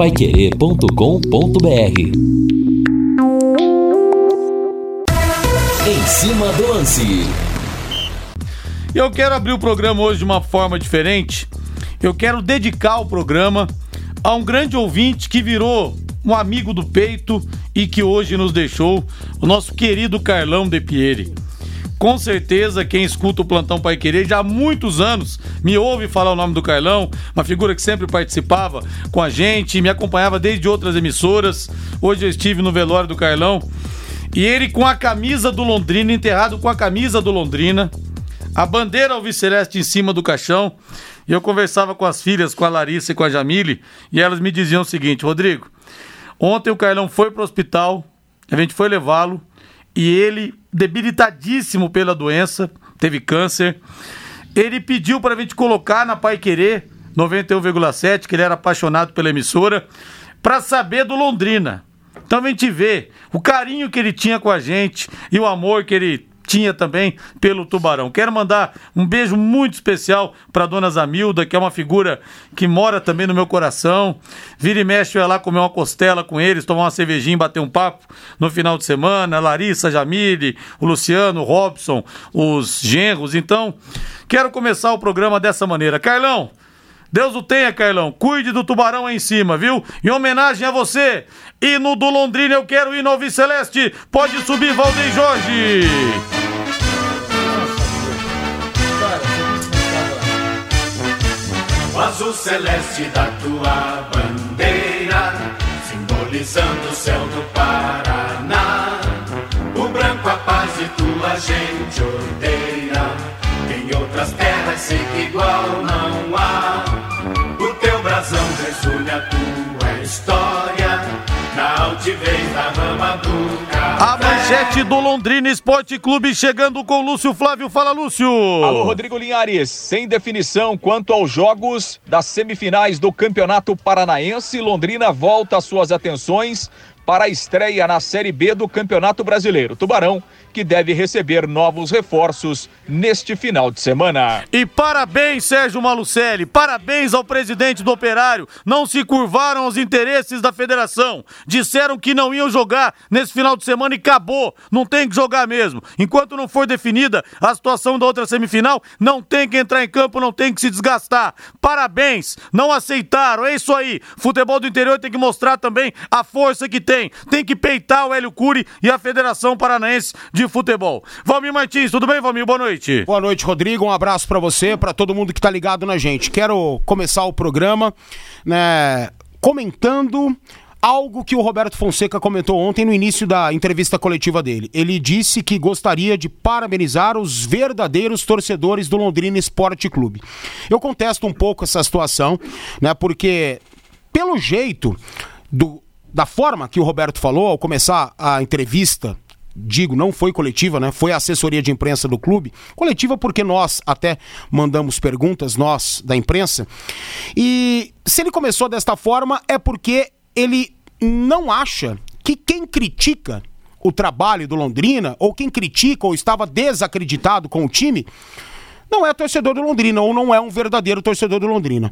paiquerê.com.br Em cima do lance. Eu quero abrir o programa hoje de uma forma diferente. Eu quero dedicar o programa a um grande ouvinte que virou um amigo do peito e que hoje nos deixou, o nosso querido Carlão De Pieri. Com certeza, quem escuta o Plantão Pai Querer já há muitos anos me ouve falar o nome do Carlão, uma figura que sempre participava com a gente, me acompanhava desde outras emissoras. Hoje eu estive no velório do Carlão e ele com a camisa do Londrina, enterrado com a camisa do Londrina, a bandeira alviceleste em cima do caixão. E eu conversava com as filhas, com a Larissa e com a Jamile, e elas me diziam o seguinte: Rodrigo, ontem o Carlão foi pro hospital, a gente foi levá-lo, e ele, debilitadíssimo pela doença, teve câncer, ele pediu para a gente colocar na Pai Querer 91,7, que ele era apaixonado pela emissora, para saber do Londrina. Então a gente vê o carinho que ele tinha com a gente e o amor que ele tinha também pelo Tubarão. Quero mandar um beijo muito especial para dona Zamilda, que é uma figura que mora também no meu coração. Vira e mexe, eu ia lá comer uma costela com eles, tomar uma cervejinha, bater um papo no final de semana. Larissa, Jamile, o Luciano, o Robson, os genros. Então, quero começar o programa dessa maneira. Carlão, Deus o tenha, Carlão. Cuide do tubarão aí em cima, viu? Em homenagem a você. E no do Londrina eu quero ir no Celeste. Pode subir, Valdeir Jorge. O azul celeste da tua bandeira, simbolizando o céu do Paraná. O branco a paz e tua gente odeia. Em outras terras sei que igual não há. O teu brasão resume a tua história. Na altivez da rama do A manchete do Londrina Esporte Clube chegando com Lúcio Flávio. Fala, Lúcio. Alô, Rodrigo Linhares. Sem definição quanto aos jogos das semifinais do Campeonato Paranaense, Londrina volta às suas atenções para a estreia na Série B do Campeonato Brasileiro. Tubarão, que deve receber novos reforços neste final de semana. E parabéns, Sérgio Malucelli. Parabéns ao presidente do Operário. Não se curvaram aos interesses da federação. Disseram que não iam jogar nesse final de semana e acabou. Não tem que jogar mesmo. Enquanto não for definida a situação da outra semifinal, não tem que entrar em campo, não tem que se desgastar. Parabéns. Não aceitaram. É isso aí. Futebol do interior tem que mostrar também a força que tem. Tem que peitar o Hélio Cury e a Federação Paranaense de Futebol. Valmir Martins, tudo bem, Valmir? Boa noite. Boa noite, Rodrigo. Um abraço pra você, pra todo mundo que tá ligado na gente. Quero começar o programa, né, comentando algo que o Roberto Fonseca comentou ontem no início da entrevista coletiva dele. Ele disse que gostaria de parabenizar os verdadeiros torcedores do Londrina Esporte Clube. Eu contesto um pouco essa situação, né, porque pelo jeito do da forma que o Roberto falou ao começar a entrevista digo, não foi coletiva, né? Foi a assessoria de imprensa do clube. Coletiva porque nós até mandamos perguntas, nós da imprensa. E se ele começou desta forma é porque ele não acha que quem critica o trabalho do Londrina, ou quem critica ou estava desacreditado com o time, não é torcedor do Londrina, ou não é um verdadeiro torcedor do Londrina.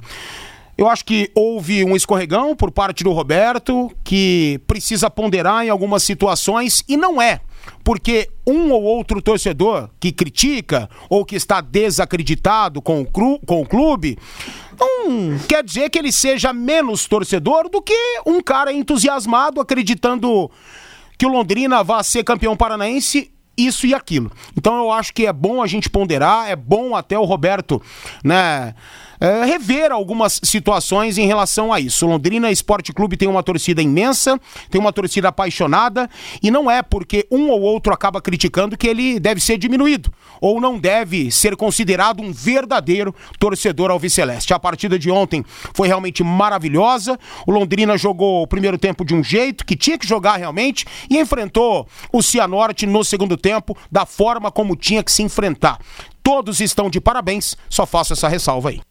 Eu acho que houve um escorregão por parte do Roberto, que precisa ponderar em algumas situações, e não é porque um ou outro torcedor que critica ou que está desacreditado com o, cru, com o clube, não quer dizer que ele seja menos torcedor do que um cara entusiasmado acreditando que o Londrina vai ser campeão paranaense isso e aquilo. Então eu acho que é bom a gente ponderar, é bom até o Roberto, né, é, rever algumas situações em relação a isso. O Londrina Esporte Clube tem uma torcida imensa, tem uma torcida apaixonada e não é porque um ou outro acaba criticando que ele deve ser diminuído ou não deve ser considerado um verdadeiro torcedor alviceleste. A partida de ontem foi realmente maravilhosa. O Londrina jogou o primeiro tempo de um jeito que tinha que jogar realmente e enfrentou o Cianorte no segundo tempo da forma como tinha que se enfrentar. Todos estão de parabéns, só faço essa ressalva aí.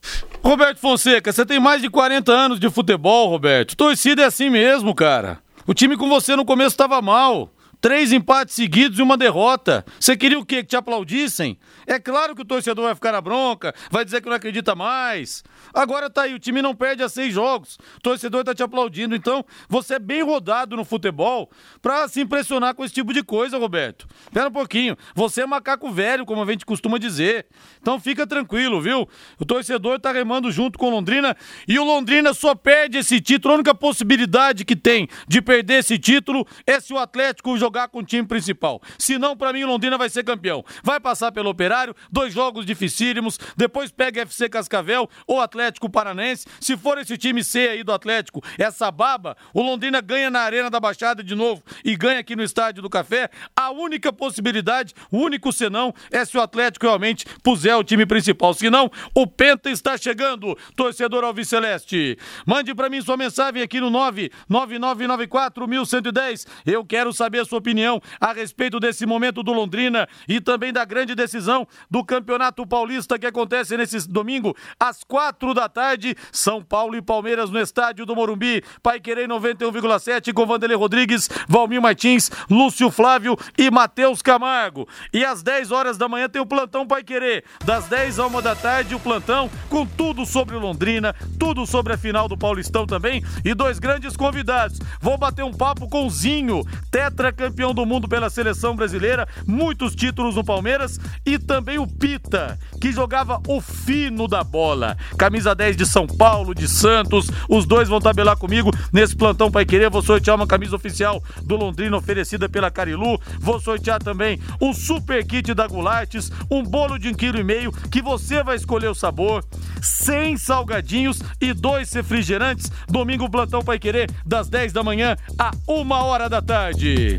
Roberto Fonseca, você tem mais de 40 anos de futebol, Roberto. Torcida é assim mesmo, cara. O time com você no começo estava mal. Três empates seguidos e uma derrota. Você queria o quê? Que te aplaudissem? É claro que o torcedor vai ficar na bronca, vai dizer que não acredita mais. Agora tá aí, o time não perde a seis jogos. O torcedor tá te aplaudindo. Então, você é bem rodado no futebol pra se impressionar com esse tipo de coisa, Roberto. Pera um pouquinho. Você é macaco velho, como a gente costuma dizer. Então fica tranquilo, viu? O torcedor tá remando junto com o Londrina e o Londrina só perde esse título. A única possibilidade que tem de perder esse título é se o Atlético jogar com o time principal. Se não, para mim, o Londrina vai ser campeão. Vai passar pelo Operário, dois jogos dificílimos, depois pega FC Cascavel ou Atlético Paranense. Se for esse time C aí do Atlético, essa baba, o Londrina ganha na Arena da Baixada de novo e ganha aqui no Estádio do Café. A única possibilidade, o único senão, é se o Atlético realmente puser o time principal. Se não, o Penta está chegando, torcedor Alviceleste. Mande para mim sua mensagem aqui no 99994 1110. Eu quero saber a sua opinião a respeito desse momento do Londrina e também da grande decisão do Campeonato Paulista que acontece nesse domingo às quatro da tarde. São Paulo e Palmeiras no estádio do Morumbi. Pai Querer 91,7 com Vanderlei Rodrigues, Valmir Martins, Lúcio Flávio e Matheus Camargo. E às 10 horas da manhã tem o plantão Pai Querer. Das 10 a 1 da tarde, o plantão com tudo sobre Londrina, tudo sobre a final do Paulistão também e dois grandes convidados. Vou bater um papo com o Zinho, tetracampeão campeão do mundo pela seleção brasileira, muitos títulos no Palmeiras e também o Pita, que jogava o fino da bola. Camisa 10 de São Paulo, de Santos, os dois vão tabelar comigo nesse plantão Pai Querer. Vou sortear uma camisa oficial do Londrina oferecida pela Carilu. Vou sortear também um super kit da Gulates, um bolo de um quilo e meio que você vai escolher o sabor, 100 salgadinhos e dois refrigerantes. Domingo plantão Pai Querer das 10 da manhã a uma hora da tarde.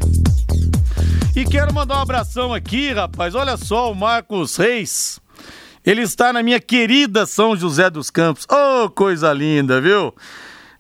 E quero mandar um abração aqui, rapaz. Olha só, o Marcos Reis. Ele está na minha querida São José dos Campos. Oh, coisa linda, viu?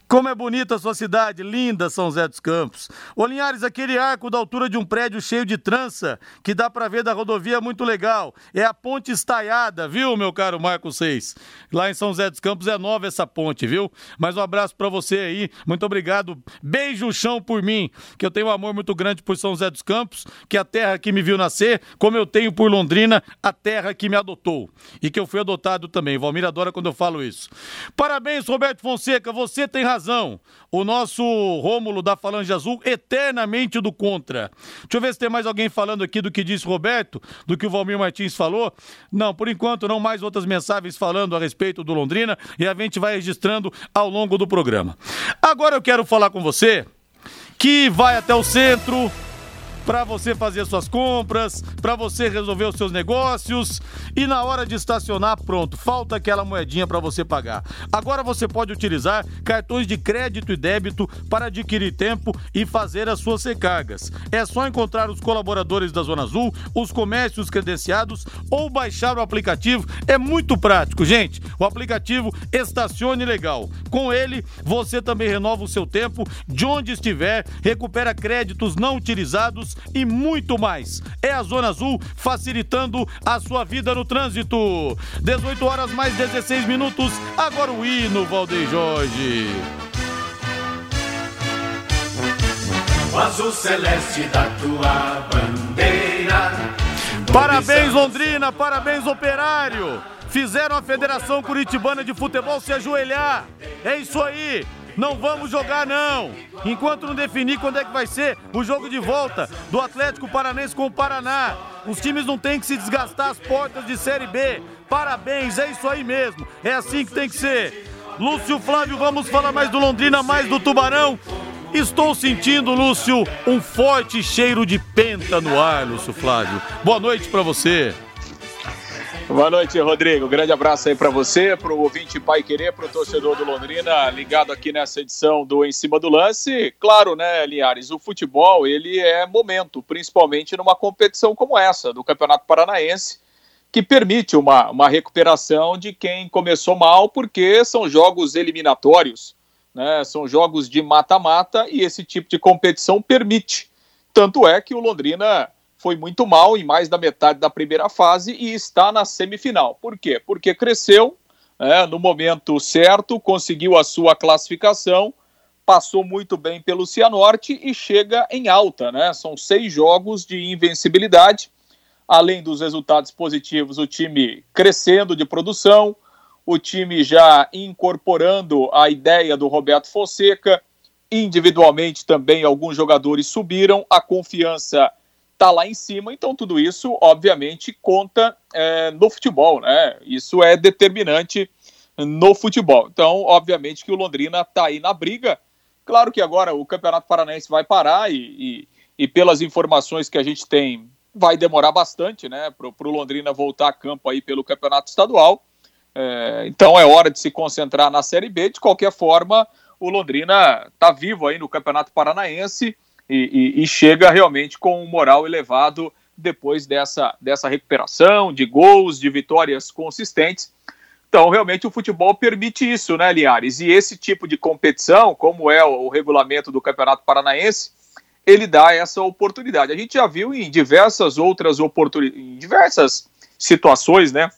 Como é bonita a sua cidade, linda São José dos Campos. Ô Linhares, aquele arco da altura de um prédio cheio de trança, que dá para ver da rodovia, é muito legal. É a ponte estaiada, viu, meu caro Marco 6? Lá em São José dos Campos é nova essa ponte, viu? Mas um abraço para você aí, muito obrigado. Beijo chão por mim, que eu tenho um amor muito grande por São José dos Campos, que é a terra que me viu nascer, como eu tenho por Londrina, a terra que me adotou. E que eu fui adotado também. Valmir adora quando eu falo isso. Parabéns, Roberto Fonseca, você tem razão razão. O nosso Rômulo da Falange Azul, eternamente do contra. Deixa eu ver se tem mais alguém falando aqui do que disse Roberto, do que o Valmir Martins falou. Não, por enquanto, não mais outras mensagens falando a respeito do Londrina e a gente vai registrando ao longo do programa. Agora eu quero falar com você que vai até o centro para você fazer suas compras, para você resolver os seus negócios e na hora de estacionar, pronto, falta aquela moedinha para você pagar. Agora você pode utilizar cartões de crédito e débito para adquirir tempo e fazer as suas recargas. É só encontrar os colaboradores da Zona Azul, os comércios credenciados ou baixar o aplicativo. É muito prático, gente. O aplicativo Estacione Legal. Com ele, você também renova o seu tempo de onde estiver, recupera créditos não utilizados e muito mais. É a Zona Azul facilitando a sua vida no trânsito. 18 horas mais 16 minutos. Agora o hino, Valdeir Jorge. O azul celeste da tua bandeira. Parabéns, Londrina, parabéns, Operário. Fizeram a Federação Curitibana de Futebol se ajoelhar. É isso aí. Não vamos jogar, não. Enquanto não definir quando é que vai ser o jogo de volta do Atlético Paranense com o Paraná. Os times não têm que se desgastar as portas de Série B. Parabéns, é isso aí mesmo. É assim que tem que ser. Lúcio Flávio, vamos falar mais do Londrina, mais do Tubarão. Estou sentindo, Lúcio, um forte cheiro de penta no ar, Lúcio Flávio. Boa noite para você. Boa noite, Rodrigo. Grande abraço aí para você, para o ouvinte Pai Querer, para o torcedor do Londrina, ligado aqui nessa edição do Em Cima do Lance. Claro, né, Linhares, o futebol, ele é momento, principalmente numa competição como essa, do Campeonato Paranaense, que permite uma, uma recuperação de quem começou mal, porque são jogos eliminatórios, né, são jogos de mata-mata e esse tipo de competição permite. Tanto é que o Londrina foi muito mal em mais da metade da primeira fase e está na semifinal. Por quê? Porque cresceu é, no momento certo, conseguiu a sua classificação passou muito bem pelo Cianorte e chega em alta, né? São seis jogos de invencibilidade. Além dos resultados positivos, o time crescendo de produção, o time já incorporando a ideia do Roberto Fonseca. Individualmente também alguns jogadores subiram, a confiança está lá em cima, então tudo isso, obviamente, conta é, no futebol, né? Isso é determinante no futebol. Então, obviamente que o Londrina está aí na briga. Claro que agora o Campeonato Paranaense vai parar e, e, e pelas informações que a gente tem, vai demorar bastante, né? Para o Londrina voltar a campo aí pelo Campeonato Estadual. É, então é hora de se concentrar na Série B. De qualquer forma, o Londrina está vivo aí no Campeonato Paranaense e, e, e, chega realmente com um moral elevado depois dessa, dessa recuperação de gols, de vitórias consistentes. Então, realmente, o futebol permite isso, né, Liares? E esse tipo de competição, como é o, o regulamento do Campeonato Paranaense, ele dá essa oportunidade. A gente já viu em diversas outras oportunidades, em diversas situações, né?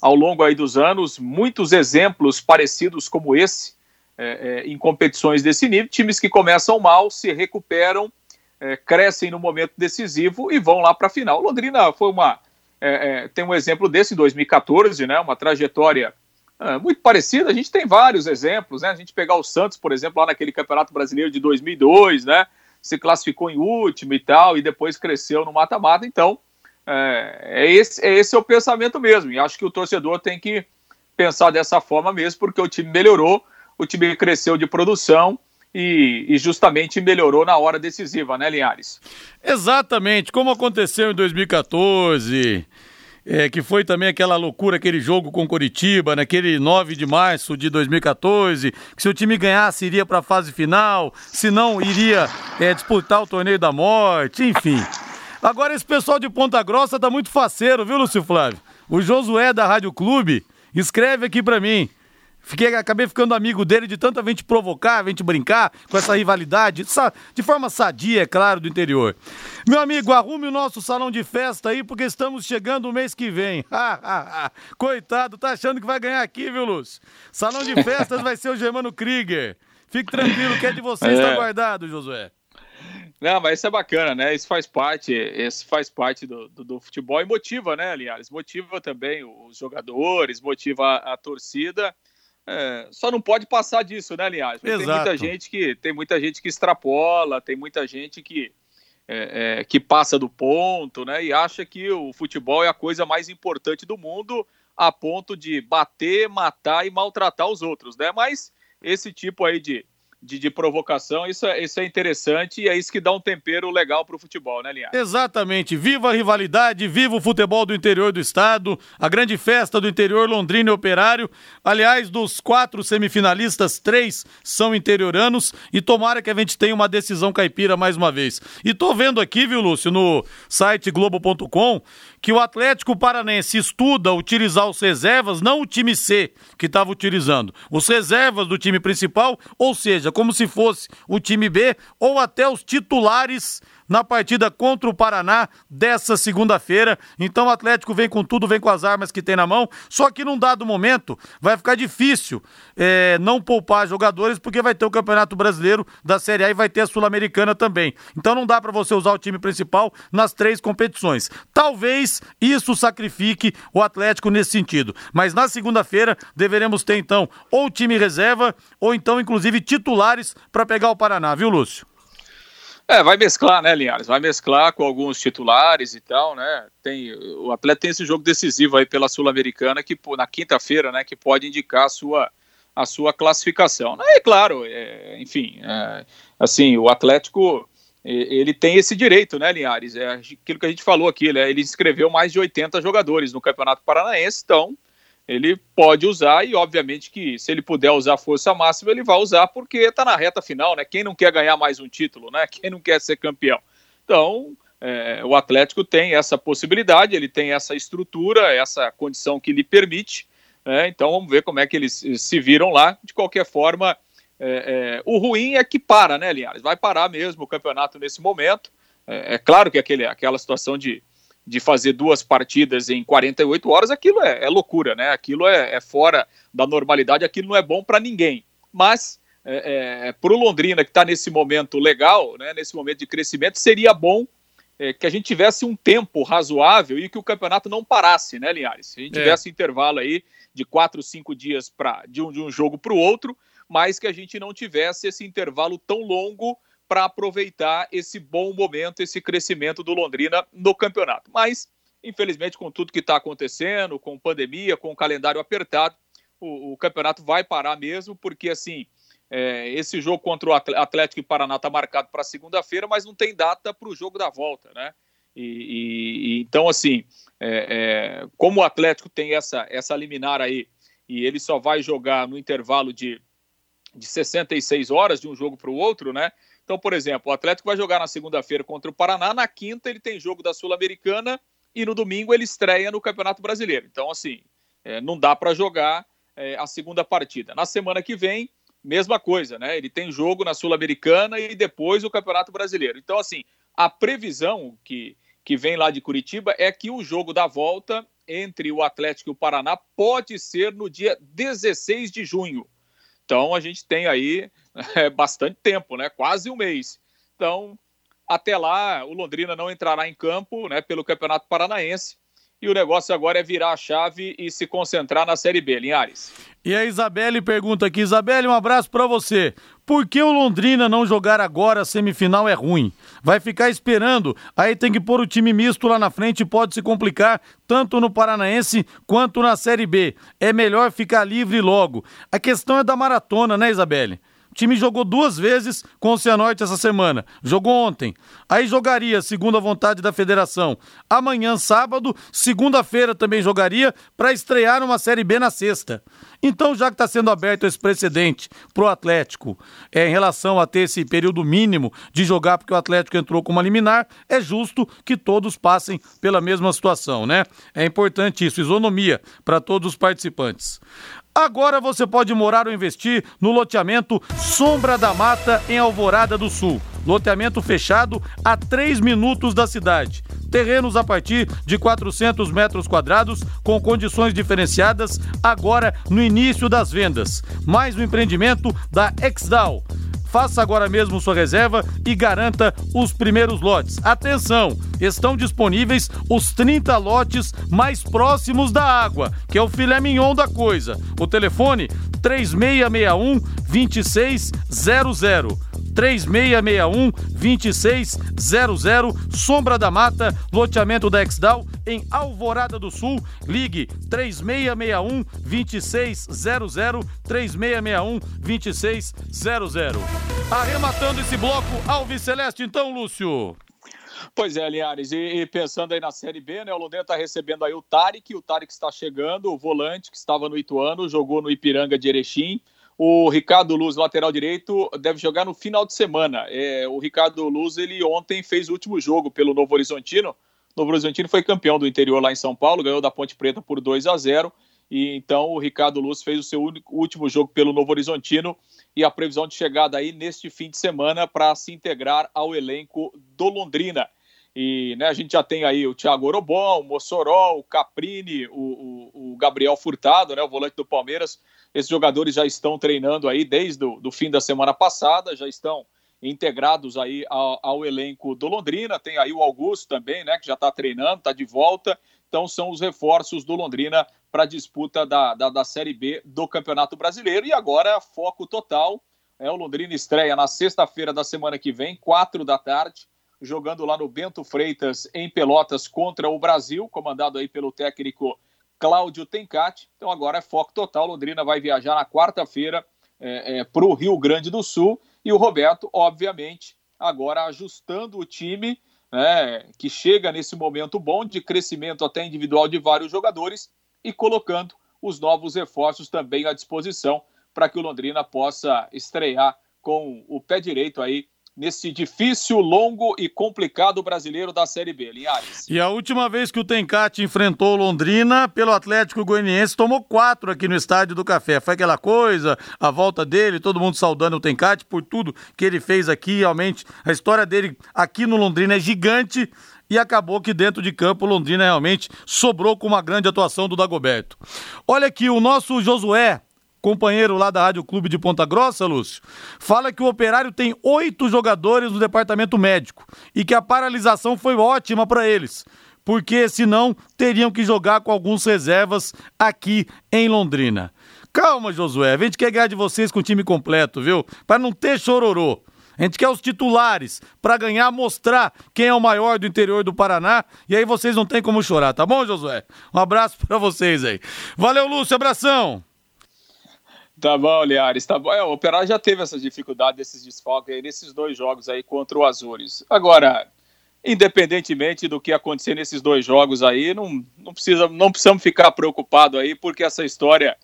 ao longo aí dos anos, muitos exemplos parecidos como esse, é, é, em competições desse nível, times que começam mal, se recuperam, é, crescem no momento decisivo e vão lá para a final. Londrina foi uma é, tem um exemplo desse em 2014, né, uma trajetória muito parecida. A gente tem vários exemplos, né? A gente pegar o Santos, por exemplo, lá naquele Campeonato Brasileiro de 2002, né, se classificou em último e tal e depois cresceu no mata-mata. Então é, é, esse, é esse é o pensamento mesmo. E acho que o torcedor tem que pensar dessa forma mesmo, porque o time melhorou, o time cresceu de produção e, e, justamente melhorou na hora decisiva, né, Linhares? Exatamente, como aconteceu em 2014. É, que foi também aquela loucura, aquele jogo com Coritiba, naquele 9 de março de 2014, que se o time ganhasse iria para a fase final, se não iria é, disputar o torneio da morte, enfim. Agora esse pessoal de Ponta Grossa tá muito faceiro, viu, Lúcio Flávio? O Josué da Rádio Clube escreve aqui para mim. Fiquei, acabei ficando amigo dele de tanta gente provocar, gente brincar com essa rivalidade, de forma sadia, é claro, do interior. Meu amigo, arrume o nosso salão de festa aí, porque estamos chegando o mês que vem. Coitado, tá achando que vai ganhar aqui, viu, Lúcio? Salão de festas vai ser o Germano Krieger. Fique tranquilo, que é de vocês, está é. guardado, Josué. Não, mas isso é bacana, né? Isso faz parte, isso faz parte do, do, do futebol e motiva, né, aliás? Motiva também os jogadores, motiva a, a torcida. É, só não pode passar disso, né, aliás? Tem muita gente que tem muita gente que extrapola, tem muita gente que é, é, que passa do ponto, né? E acha que o futebol é a coisa mais importante do mundo, a ponto de bater, matar e maltratar os outros, né? Mas esse tipo aí de de, de, provocação, isso é, isso é interessante e é isso que dá um tempero legal para o futebol, né, Linhares? Exatamente. Viva a rivalidade, viva o futebol do interior do estado, a grande festa do interior Londrina e Operário. Aliás, dos quatro semifinalistas, três são interioranos e tomara que a gente tenha uma decisão caipira mais uma vez. E tô vendo aqui, viu, Lúcio, no site globo.com, que o Atlético Paranense estuda utilizar os reservas, não o time C que estava utilizando, os reservas do time principal, ou seja, como se fosse o time B ou até os titulares na partida contra o Paraná dessa segunda-feira. Então o Atlético vem com tudo, vem com as armas que tem na mão. Só que num dado momento vai ficar difícil é, não poupar jogadores, porque vai ter o Campeonato Brasileiro da Série A e vai ter a Sul-Americana também. Então não dá para você usar o time principal nas três competições. Talvez isso sacrifique o Atlético nesse sentido. Mas na segunda-feira deveremos ter então ou time reserva ou então inclusive titulares para pegar o Paraná, viu, Lúcio? É, vai mesclar, né, Linhares? Vai mesclar com alguns titulares e tal, né? Tem, o atleta tem esse jogo decisivo aí pela Sul-Americana que na quinta-feira, né, que pode indicar a sua, a sua classificação. É claro, é, enfim, é, assim, o Atlético ele tem esse direito, né, Linhares? É aquilo que a gente falou aqui, né? Ele inscreveu mais de 80 jogadores no Campeonato Paranaense, então ele pode usar e obviamente que se ele puder usar força máxima ele vai usar porque está na reta final, né? Quem não quer ganhar mais um título, né? Quem não quer ser campeão? Então é, o Atlético tem essa possibilidade, ele tem essa estrutura, essa condição que lhe permite. Né? Então vamos ver como é que eles se viram lá. De qualquer forma, é, é, o ruim é que para, né, Linhares? Vai parar mesmo o campeonato nesse momento. É, é claro que aquele, aquela situação de de fazer duas partidas em 48 horas, aquilo é, é loucura, né? Aquilo é, é, fora da normalidade, aquilo não é bom para ninguém. Mas é, é, para o Londrina, que está nesse momento legal, né, nesse momento de crescimento, seria bom é, que a gente tivesse um tempo razoável e que o campeonato não parasse, né, Linhares? Se a gente é. tivesse intervalo aí de quatro, cinco dias pra, de, um, de um jogo para o outro, mas que a gente não tivesse esse intervalo tão longo para aproveitar esse bom momento, esse crescimento do Londrina no campeonato. Mas, infelizmente, com tudo que está acontecendo, com pandemia, com o calendário apertado, o, o campeonato vai parar mesmo, porque assim. É, esse jogo contra o Atlético e Paraná está marcado para segunda-feira, mas não tem data para o jogo da volta, né? E, e, e então, assim, é, é, como o Atlético tem essa, essa liminar aí, e ele só vai jogar no intervalo de, de 66 horas de um jogo para o outro, né? Então, por exemplo, o Atlético vai jogar na segunda-feira contra o Paraná, na quinta ele tem jogo da Sul-Americana e no domingo ele estreia no Campeonato Brasileiro. Então, assim, é, não dá para jogar é, a segunda partida. Na semana que vem, mesma coisa, né? Ele tem jogo na Sul-Americana e depois o Campeonato Brasileiro. Então, assim, a previsão que, que vem lá de Curitiba é que o jogo da volta entre o Atlético e o Paraná pode ser no dia 16 de junho. Então a gente tem aí é, bastante tempo, né? Quase um mês. Então, até lá, o Londrina não entrará em campo né, pelo Campeonato Paranaense. E o negócio agora é virar a chave e se concentrar na Série B, Linhares. E a Isabelle pergunta aqui, Isabelle, um abraço para você. Por que o Londrina não jogar agora a semifinal é ruim? Vai ficar esperando, aí tem que pôr o time misto lá na frente e pode se complicar tanto no Paranaense quanto na Série B. É melhor ficar livre logo. A questão é da maratona, né, Isabelle? Time jogou duas vezes com o Cianorte essa semana. Jogou ontem. Aí jogaria, segundo a vontade da federação, amanhã, sábado. Segunda-feira também jogaria para estrear uma Série B na sexta. Então, já que está sendo aberto esse precedente para o Atlético é, em relação a ter esse período mínimo de jogar, porque o Atlético entrou com uma liminar, é justo que todos passem pela mesma situação, né? É importante isso, isonomia para todos os participantes. Agora você pode morar ou investir no loteamento Sombra da Mata, em Alvorada do Sul. Loteamento fechado a 3 minutos da cidade. Terrenos a partir de 400 metros quadrados, com condições diferenciadas, agora no início das vendas. Mais um empreendimento da Exdal. Faça agora mesmo sua reserva e garanta os primeiros lotes. Atenção, estão disponíveis os 30 lotes mais próximos da água, que é o filé mignon da coisa. O telefone 3661 2600. 3661 2600, Sombra da Mata, loteamento da Exdal, em Alvorada do Sul. Ligue 3661 2600, 3661 2600. Arrematando esse bloco, Alves Celeste, então, Lúcio. Pois é, Linhares, e, e, pensando aí na Série B, né, o Londrina está recebendo aí o Tarek, o Tarek está chegando, o volante que estava no Ituano, jogou no Ipiranga de Erechim, o Ricardo Luz, lateral direito, deve jogar no final de semana. É, o Ricardo Luz, ele ontem fez o último jogo pelo Novo Horizontino. O Novo Horizontino foi campeão do interior lá em São Paulo, ganhou da Ponte Preta por 2 a 0 e então o Ricardo Luz fez o seu único, último jogo pelo Novo Horizontino e a previsão de chegada aí neste fim de semana para se integrar ao elenco do Londrina. E né, a gente já tem aí o Thiago Orobon, o Mossoró, o Caprini, o, o, o, Gabriel Furtado, né, o volante do Palmeiras. Esses jogadores já estão treinando aí desde o do fim da semana passada, já estão integrados aí ao, ao, elenco do Londrina. Tem aí o Augusto também, né, que já está treinando, está de volta. Então são os reforços do Londrina para a disputa da, da, da Série B do Campeonato Brasileiro. E agora foco total. É, o Londrina estreia na sexta-feira da semana que vem, quatro da tarde jogando lá no Bento Freitas, em Pelotas, contra o Brasil, comandado aí pelo técnico Cláudio Tencati. Então agora é foco total. Londrina vai viajar na quarta-feira é, é, para o Rio Grande do Sul. E o Roberto, obviamente, agora ajustando o time, né, que chega nesse momento bom de crescimento até individual de vários jogadores e colocando os novos reforços também à disposição para que o Londrina possa estrear com o pé direito aí nesse difícil, longo e complicado brasileiro da Série B, Linhares. E a última vez que o Tencate enfrentou Londrina pelo Atlético Goianiense, tomou quatro aqui no Estádio do Café. Foi aquela coisa, a volta dele, todo mundo saudando o Tencate por tudo que ele fez aqui, realmente. A história dele aqui no Londrina é gigante e acabou que dentro de campo Londrina realmente sobrou com uma grande atuação do Dagoberto. Olha aqui, o nosso Josué companheiro lá da Rádio Clube de Ponta Grossa, Lúcio, fala que o operário tem oito jogadores no departamento médico e que a paralisação foi ótima para eles, porque senão teriam que jogar com alguns reservas aqui em Londrina. Calma, Josué, a gente quer ganhar de vocês com o time completo, viu? Para não ter chororô. A gente quer os titulares para ganhar, mostrar quem é o maior do interior do Paraná. E aí vocês não tem como chorar, tá bom, Josué? Um abraço para vocês aí. Valeu, Lúcio, abração. Tá bom, Liares, tá bom. É, o Operário já teve essas dificuldades, esses desfalques aí nesses dois jogos aí contra o Azures. Agora, independentemente do que acontecer nesses dois jogos aí, não, não, precisa, não precisamos ficar preocupados aí, porque essa história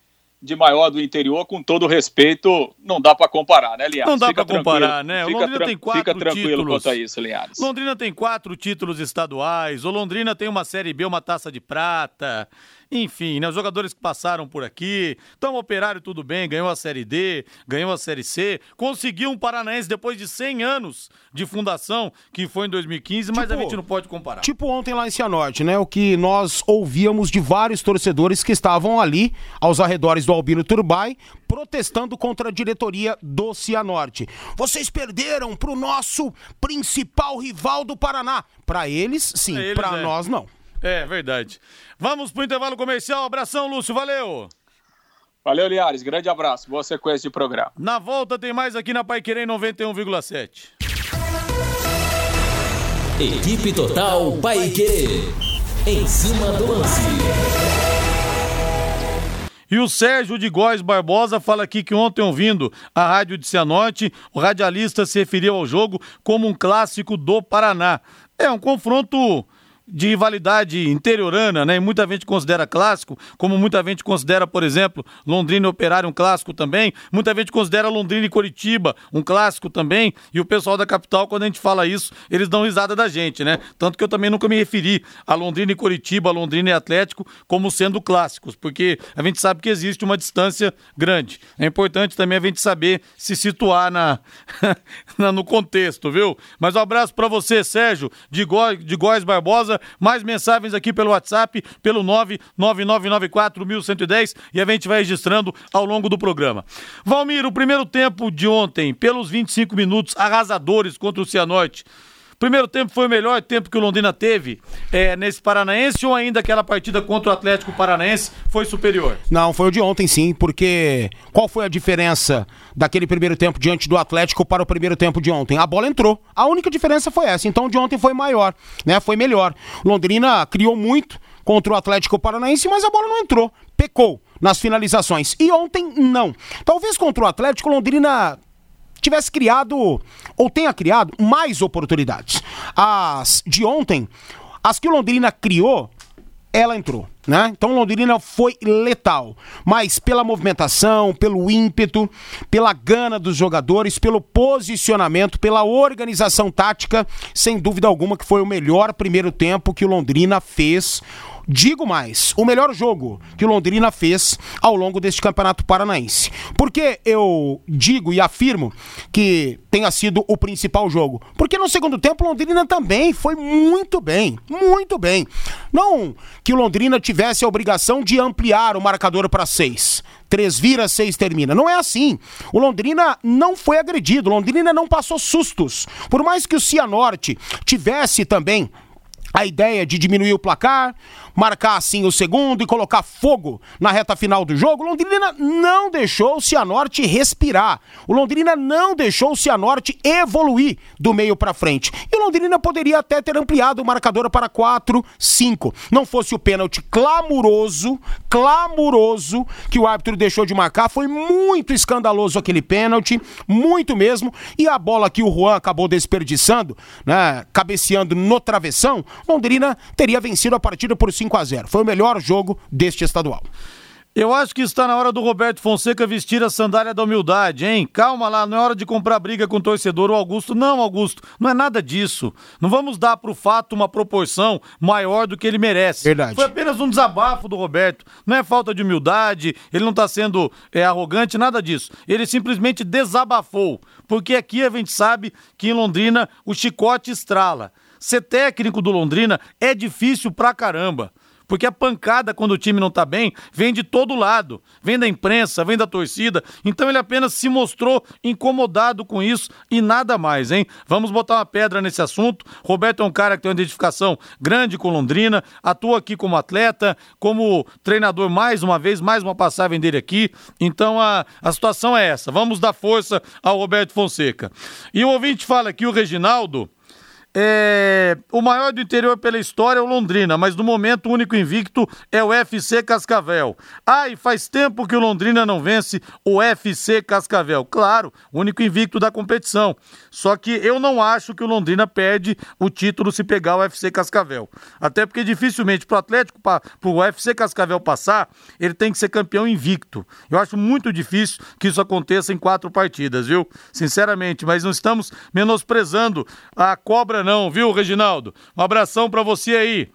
de maior do interior, com todo respeito, não dá para comparar, né, Linhares? Não dá para comparar, né? Fica, Londrina tem quatro fica tranquilo títulos. quanto a isso, Linhares. Londrina tem quatro títulos estaduais. O Londrina tem uma Série B, uma taça de prata. Enfim, né, os jogadores que passaram por aqui. Então, o Operário, tudo bem, ganhou a Série D, ganhou a Série C, conseguiu um Paranaense depois de 100 anos de fundação, que foi em 2015, mas a Tipo- gente não pode comparar. Tipo ontem lá em Cianorte, né? O que nós ouvíamos de vários torcedores que estavam ali, aos arredores do Albino Turbay, protestando contra a diretoria do Cianorte. Vocês perderam pro nosso principal rival do Paraná. Pra eles, sim. Pra é. nós, não. É, verdade. Vamos pro intervalo comercial. Abração, Lúcio, valeu! Valeu, Liares. Grande abraço. Boa sequência de programa. Na volta tem mais aqui na Pai Querer 91,7. Equipe Total Paique. Em cima do lance. E o Sérgio de Góes Barbosa fala aqui que ontem, ouvindo a rádio de Cianorte, o radialista se referiu ao jogo como um clássico do Paraná. É um confronto de rivalidade interiorana, né? E muita gente considera clássico, como muita gente considera, por exemplo, Londrina e Operário um clássico também. Muita gente considera Londrina e Coritiba um clássico também. E o pessoal da capital, quando a gente fala isso, eles dão risada da gente, né? Tanto que eu também nunca me referi a Londrina e Coritiba, Londrina e Atlético como sendo clássicos, porque a gente sabe que existe uma distância grande. É importante também a gente saber se situar na, no contexto, viu? Mas um abraço pra você, Sérgio, de, Gó, de Góes Barbosa. Mais mensagens aqui pelo WhatsApp, pelo 999941110 e a gente vai registrando ao longo do programa. Valmir, o primeiro tempo de ontem, pelos 25 minutos arrasadores contra o Cianorte. Primeiro tempo foi o melhor tempo que o Londrina teve é, nesse Paranaense ou ainda aquela partida contra o Atlético Paranaense foi superior? Não, foi o de ontem sim, porque qual foi a diferença daquele primeiro tempo diante do Atlético para o primeiro tempo de ontem? A bola entrou. A única diferença foi essa. Então de ontem foi maior, né? Foi melhor. Londrina criou muito contra o Atlético Paranaense, mas a bola não entrou. Pecou nas finalizações. E ontem não. Talvez contra o Atlético Londrina tivesse criado ou tenha criado mais oportunidades. As de ontem, as que o Londrina criou, ela entrou, né? Então Londrina foi letal, mas pela movimentação, pelo ímpeto, pela gana dos jogadores, pelo posicionamento, pela organização tática, sem dúvida alguma que foi o melhor primeiro tempo que o Londrina fez. Digo mais, o melhor jogo que o Londrina fez ao longo deste Campeonato Paranaense. Porque eu digo e afirmo que tenha sido o principal jogo? Porque no segundo tempo o Londrina também foi muito bem, muito bem. Não que o Londrina tivesse a obrigação de ampliar o marcador para seis. Três vira, seis termina. Não é assim. O Londrina não foi agredido, o Londrina não passou sustos. Por mais que o Cianorte tivesse também a ideia de diminuir o placar, marcar assim o segundo e colocar fogo na reta final do jogo, o Londrina não deixou o Cianorte respirar. O Londrina não deixou o Cianorte evoluir do meio para frente. E o Londrina poderia até ter ampliado o marcador para 4, 5. Não fosse o pênalti clamoroso, clamoroso que o árbitro deixou de marcar, foi muito escandaloso aquele pênalti, muito mesmo, e a bola que o Juan acabou desperdiçando, né, cabeceando no travessão, Londrina teria vencido a partida por 5 a 0. Foi o melhor jogo deste estadual. Eu acho que está na hora do Roberto Fonseca vestir a sandália da humildade, hein? Calma lá, não é hora de comprar briga com o torcedor ou Augusto. Não, Augusto, não é nada disso. Não vamos dar pro fato uma proporção maior do que ele merece. Verdade. Foi apenas um desabafo do Roberto. Não é falta de humildade, ele não está sendo é, arrogante, nada disso. Ele simplesmente desabafou. Porque aqui a gente sabe que em Londrina o chicote estrala. Ser técnico do Londrina é difícil pra caramba. Porque a pancada, quando o time não tá bem, vem de todo lado. Vem da imprensa, vem da torcida. Então ele apenas se mostrou incomodado com isso e nada mais, hein? Vamos botar uma pedra nesse assunto. Roberto é um cara que tem uma identificação grande com Londrina, atua aqui como atleta, como treinador mais uma vez, mais uma passagem dele aqui. Então a, a situação é essa. Vamos dar força ao Roberto Fonseca. E o ouvinte fala aqui, o Reginaldo. É, o maior do interior pela história é o Londrina, mas no momento o único invicto é o FC Cascavel. Ah, e faz tempo que o Londrina não vence o FC Cascavel. Claro, único invicto da competição. Só que eu não acho que o Londrina perde o título se pegar o UFC Cascavel. Até porque dificilmente para o Atlético, para o UFC Cascavel passar, ele tem que ser campeão invicto. Eu acho muito difícil que isso aconteça em quatro partidas, viu? Sinceramente, mas não estamos menosprezando a cobra não, viu, Reginaldo? Um abração para você aí.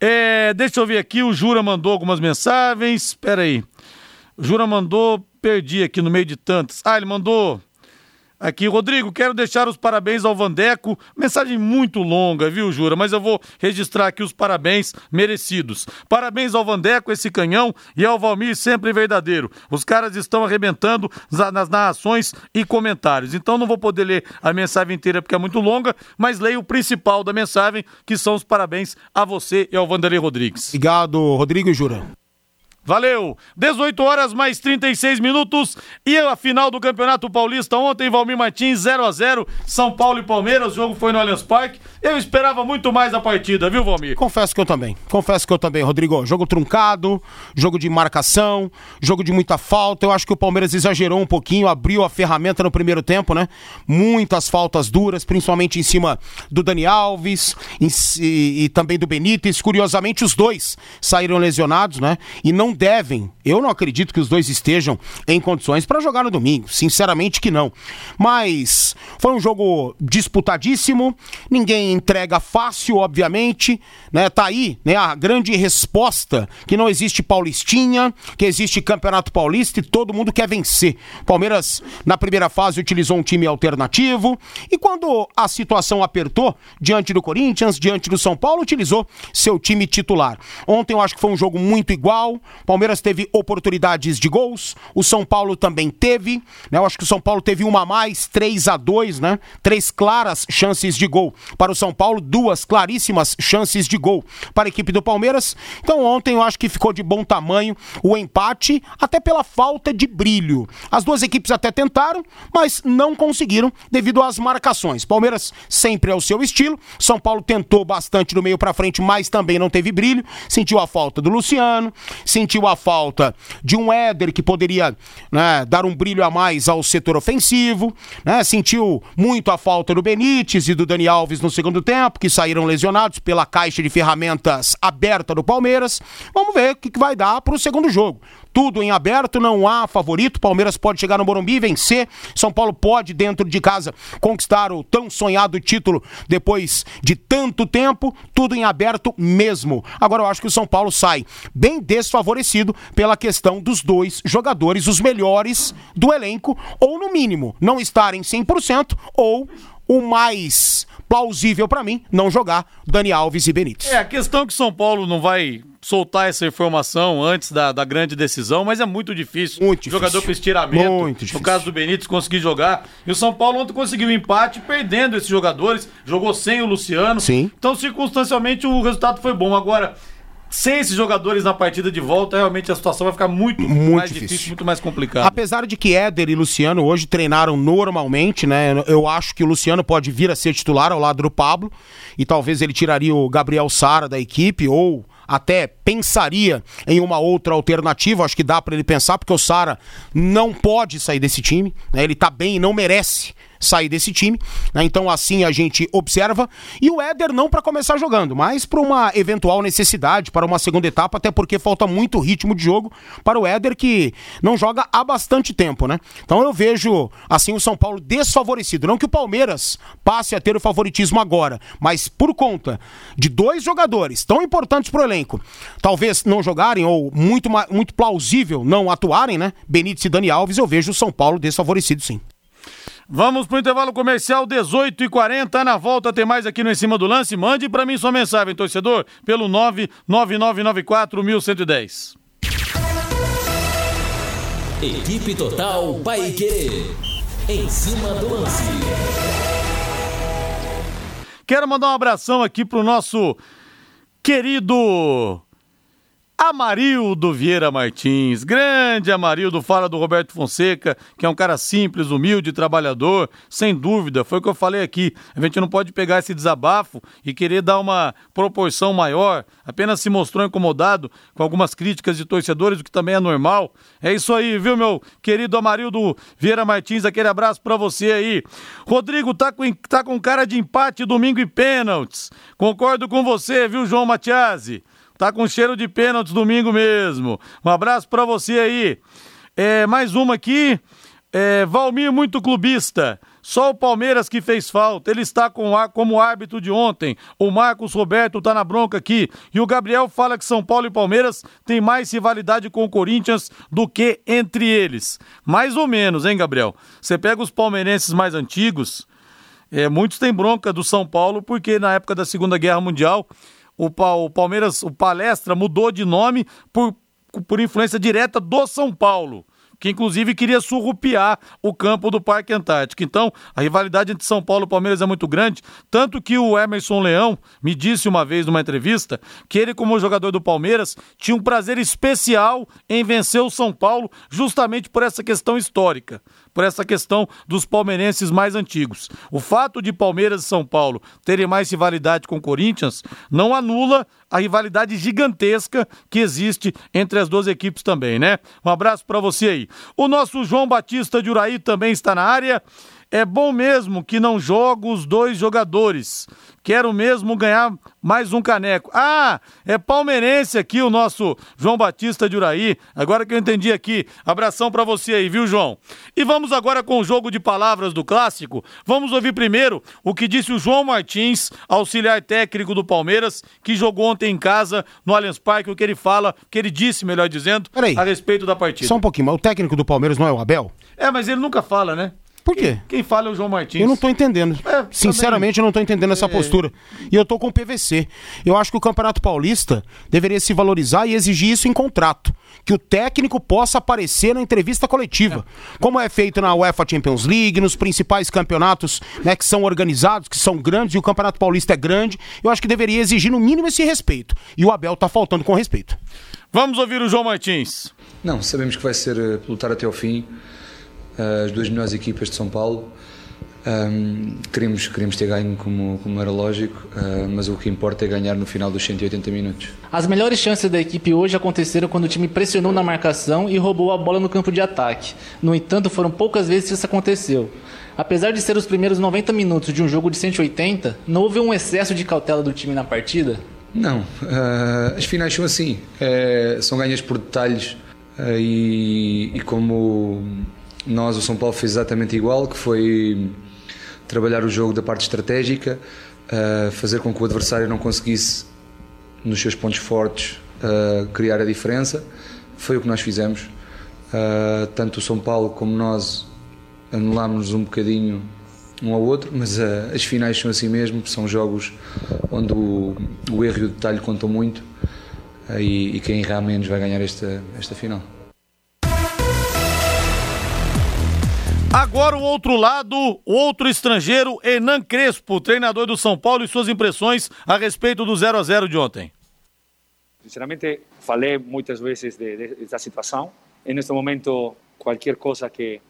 É, deixa eu ver aqui, o Jura mandou algumas mensagens. Espera aí. O Jura mandou, perdi aqui no meio de tantas. Ah, ele mandou Aqui, Rodrigo, quero deixar os parabéns ao Vandeco. Mensagem muito longa, viu, Jura? Mas eu vou registrar aqui os parabéns merecidos. Parabéns ao Vandeco, esse canhão, e ao Valmir, sempre verdadeiro. Os caras estão arrebentando nas narrações e comentários. Então não vou poder ler a mensagem inteira porque é muito longa, mas leio o principal da mensagem, que são os parabéns a você e ao Vanderlei Rodrigues. Obrigado, Rodrigo e Jura. Valeu! 18 horas mais 36 minutos e a final do Campeonato Paulista ontem, Valmir Martins 0 a 0 São Paulo e Palmeiras, o jogo foi no Allianz Parque. Eu esperava muito mais a partida, viu, Valmir? Confesso que eu também. Confesso que eu também, Rodrigo. Jogo truncado, jogo de marcação, jogo de muita falta. Eu acho que o Palmeiras exagerou um pouquinho, abriu a ferramenta no primeiro tempo, né? Muitas faltas duras, principalmente em cima do Dani Alves em, e, e também do Benítez. Curiosamente, os dois saíram lesionados, né? E não devem. Eu não acredito que os dois estejam em condições para jogar no domingo. Sinceramente que não. Mas foi um jogo disputadíssimo. Ninguém entrega fácil, obviamente, né? Tá aí, né, a grande resposta que não existe Paulistinha, que existe Campeonato Paulista e todo mundo quer vencer. Palmeiras na primeira fase utilizou um time alternativo e quando a situação apertou diante do Corinthians, diante do São Paulo, utilizou seu time titular. Ontem eu acho que foi um jogo muito igual. Palmeiras teve oportunidades de gols, o São Paulo também teve, né? Eu acho que o São Paulo teve uma a mais, 3 a 2, né? Três claras chances de gol para o São Paulo, duas claríssimas chances de gol para a equipe do Palmeiras. Então ontem eu acho que ficou de bom tamanho o empate, até pela falta de brilho. As duas equipes até tentaram, mas não conseguiram devido às marcações. Palmeiras sempre é o seu estilo. São Paulo tentou bastante do meio para frente, mas também não teve brilho. Sentiu a falta do Luciano, sentiu a falta de um Éder que poderia né, dar um brilho a mais ao setor ofensivo, né, sentiu muito a falta do Benítez e do Dani Alves no segundo tempo, que saíram lesionados pela caixa de ferramentas aberta do Palmeiras. Vamos ver o que vai dar para o segundo jogo tudo em aberto, não há favorito. Palmeiras pode chegar no Morumbi e vencer. São Paulo pode, dentro de casa, conquistar o tão sonhado título depois de tanto tempo. Tudo em aberto mesmo. Agora eu acho que o São Paulo sai bem desfavorecido pela questão dos dois jogadores, os melhores do elenco, ou no mínimo, não estarem 100% ou o mais plausível para mim não jogar Dani Alves e Benítez. É, a questão é que São Paulo não vai soltar essa informação antes da, da grande decisão, mas é muito difícil. Muito difícil. Jogador com estiramento. Muito difícil. No caso do Benítez, conseguir jogar. E o São Paulo ontem conseguiu um empate, perdendo esses jogadores. Jogou sem o Luciano. Sim. Então, circunstancialmente, o resultado foi bom. Agora, sem esses jogadores na partida de volta, realmente a situação vai ficar muito, Muito mais difícil. difícil, muito mais complicada. Apesar de que Éder e Luciano hoje treinaram normalmente, né? Eu acho que o Luciano pode vir a ser titular ao lado do Pablo e talvez ele tiraria o Gabriel Sara da equipe ou até pensaria em uma outra alternativa, acho que dá para ele pensar, porque o Sara não pode sair desse time, né? Ele tá bem e não merece sair desse time, né? Então assim a gente observa e o Éder não para começar jogando, mas para uma eventual necessidade para uma segunda etapa, até porque falta muito ritmo de jogo para o Éder que não joga há bastante tempo, né? Então eu vejo assim o São Paulo desfavorecido, não que o Palmeiras passe a ter o favoritismo agora, mas por conta de dois jogadores tão importantes pro elenco, talvez não jogarem ou muito muito plausível não atuarem, né? Benítez e Dani Alves, eu vejo o São Paulo desfavorecido sim. Vamos pro intervalo comercial 18 e 40 Na volta tem mais aqui no Em Cima do Lance. Mande para mim sua mensagem, torcedor, pelo 99994 1110. Equipe Total Paique. Em cima do lance. Quero mandar um abração aqui pro nosso querido Amarildo Vieira Martins, grande Amarildo, fala do Roberto Fonseca, que é um cara simples, humilde, trabalhador, sem dúvida, foi o que eu falei aqui. A gente não pode pegar esse desabafo e querer dar uma proporção maior, apenas se mostrou incomodado com algumas críticas de torcedores, o que também é normal. É isso aí, viu, meu querido Amarildo Vieira Martins, aquele abraço para você aí. Rodrigo tá com, tá com cara de empate domingo e pênaltis. Concordo com você, viu, João Matiasi? Tá com cheiro de pênalti domingo mesmo. Um abraço para você aí. É, mais uma aqui. É, Valmir, muito clubista. Só o Palmeiras que fez falta. Ele está com, como árbitro de ontem. O Marcos Roberto tá na bronca aqui. E o Gabriel fala que São Paulo e Palmeiras têm mais rivalidade com o Corinthians do que entre eles. Mais ou menos, hein, Gabriel? Você pega os palmeirenses mais antigos. É, muitos têm bronca do São Paulo porque na época da Segunda Guerra Mundial o, Palmeiras, o Palestra mudou de nome por, por influência direta do São Paulo que inclusive queria surrupiar o campo do Parque Antártico. Então, a rivalidade entre São Paulo e Palmeiras é muito grande, tanto que o Emerson Leão me disse uma vez numa entrevista que ele, como jogador do Palmeiras, tinha um prazer especial em vencer o São Paulo, justamente por essa questão histórica, por essa questão dos palmeirenses mais antigos. O fato de Palmeiras e São Paulo terem mais rivalidade com o Corinthians não anula a rivalidade gigantesca que existe entre as duas equipes também, né? Um abraço para você aí. O nosso João Batista de Uraí também está na área. É bom mesmo que não joga os dois jogadores. Quero mesmo ganhar mais um caneco. Ah, é palmeirense aqui o nosso João Batista de Uraí. Agora que eu entendi aqui. Abração para você aí, viu, João? E vamos agora com o jogo de palavras do clássico. Vamos ouvir primeiro o que disse o João Martins, auxiliar técnico do Palmeiras, que jogou ontem em casa no Allianz Parque, o que ele fala, o que ele disse, melhor dizendo, Peraí, a respeito da partida. Só um pouquinho, mas o técnico do Palmeiras não é o Abel? É, mas ele nunca fala, né? Por quê? Quem, quem fala é o João Martins. Eu não tô entendendo. É, Sinceramente, eu não tô entendendo essa postura. E eu tô com o PVC. Eu acho que o Campeonato Paulista deveria se valorizar e exigir isso em contrato. Que o técnico possa aparecer na entrevista coletiva. Como é feito na UEFA Champions League, nos principais campeonatos né, que são organizados, que são grandes, e o Campeonato Paulista é grande. Eu acho que deveria exigir, no mínimo, esse respeito. E o Abel tá faltando com respeito. Vamos ouvir o João Martins. Não, sabemos que vai ser uh, lutar até ao fim. As duas melhores equipas de São Paulo. Um, queríamos, queríamos ter ganho como, como era lógico, uh, mas o que importa é ganhar no final dos 180 minutos. As melhores chances da equipe hoje aconteceram quando o time pressionou na marcação e roubou a bola no campo de ataque. No entanto, foram poucas vezes que isso aconteceu. Apesar de ser os primeiros 90 minutos de um jogo de 180, não houve um excesso de cautela do time na partida? Não, uh, as finais são assim, é, são ganhas por detalhes uh, e, e como nós, o São Paulo, fez exatamente igual, que foi trabalhar o jogo da parte estratégica, uh, fazer com que o adversário não conseguisse, nos seus pontos fortes, uh, criar a diferença. Foi o que nós fizemos. Uh, tanto o São Paulo como nós anulámos um bocadinho um ao outro, mas as finais são assim mesmo, são jogos onde o, o erro e o detalhe contam muito e, e quem errar menos vai ganhar esta, esta final. Agora o outro lado, o outro estrangeiro, Hernan Crespo, treinador do São Paulo, e suas impressões a respeito do 0 a 0 de ontem. Sinceramente, falei muitas vezes de, de, dessa situação. E neste momento, qualquer coisa que,